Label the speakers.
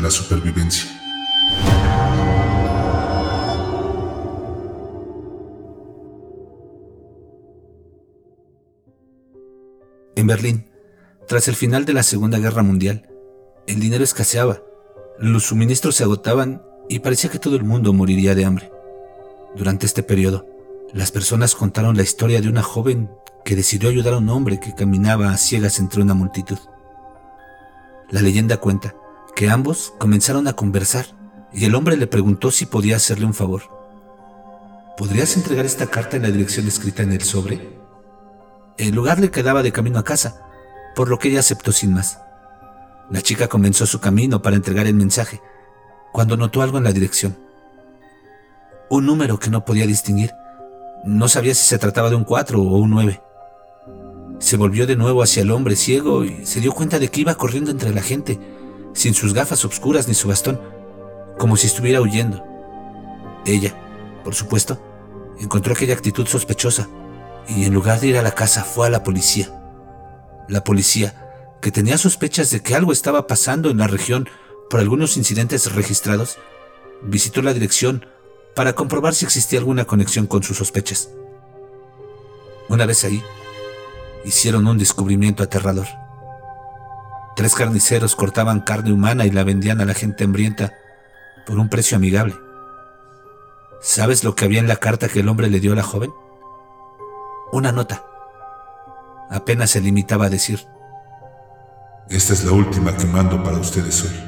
Speaker 1: la supervivencia.
Speaker 2: En Berlín, tras el final de la Segunda Guerra Mundial, el dinero escaseaba, los suministros se agotaban y parecía que todo el mundo moriría de hambre. Durante este periodo, las personas contaron la historia de una joven que decidió ayudar a un hombre que caminaba a ciegas entre una multitud. La leyenda cuenta que ambos comenzaron a conversar y el hombre le preguntó si podía hacerle un favor. ¿Podrías entregar esta carta en la dirección escrita en el sobre? El lugar le quedaba de camino a casa, por lo que ella aceptó sin más. La chica comenzó su camino para entregar el mensaje, cuando notó algo en la dirección. Un número que no podía distinguir. No sabía si se trataba de un 4 o un 9. Se volvió de nuevo hacia el hombre ciego y se dio cuenta de que iba corriendo entre la gente, sin sus gafas oscuras ni su bastón, como si estuviera huyendo. Ella, por supuesto, encontró aquella actitud sospechosa y en lugar de ir a la casa fue a la policía. La policía, que tenía sospechas de que algo estaba pasando en la región por algunos incidentes registrados, visitó la dirección para comprobar si existía alguna conexión con sus sospechas. Una vez ahí, hicieron un descubrimiento aterrador. Tres carniceros cortaban carne humana y la vendían a la gente hambrienta por un precio amigable. ¿Sabes lo que había en la carta que el hombre le dio a la joven? Una nota. Apenas se limitaba a decir,
Speaker 1: esta es la última que mando para ustedes hoy.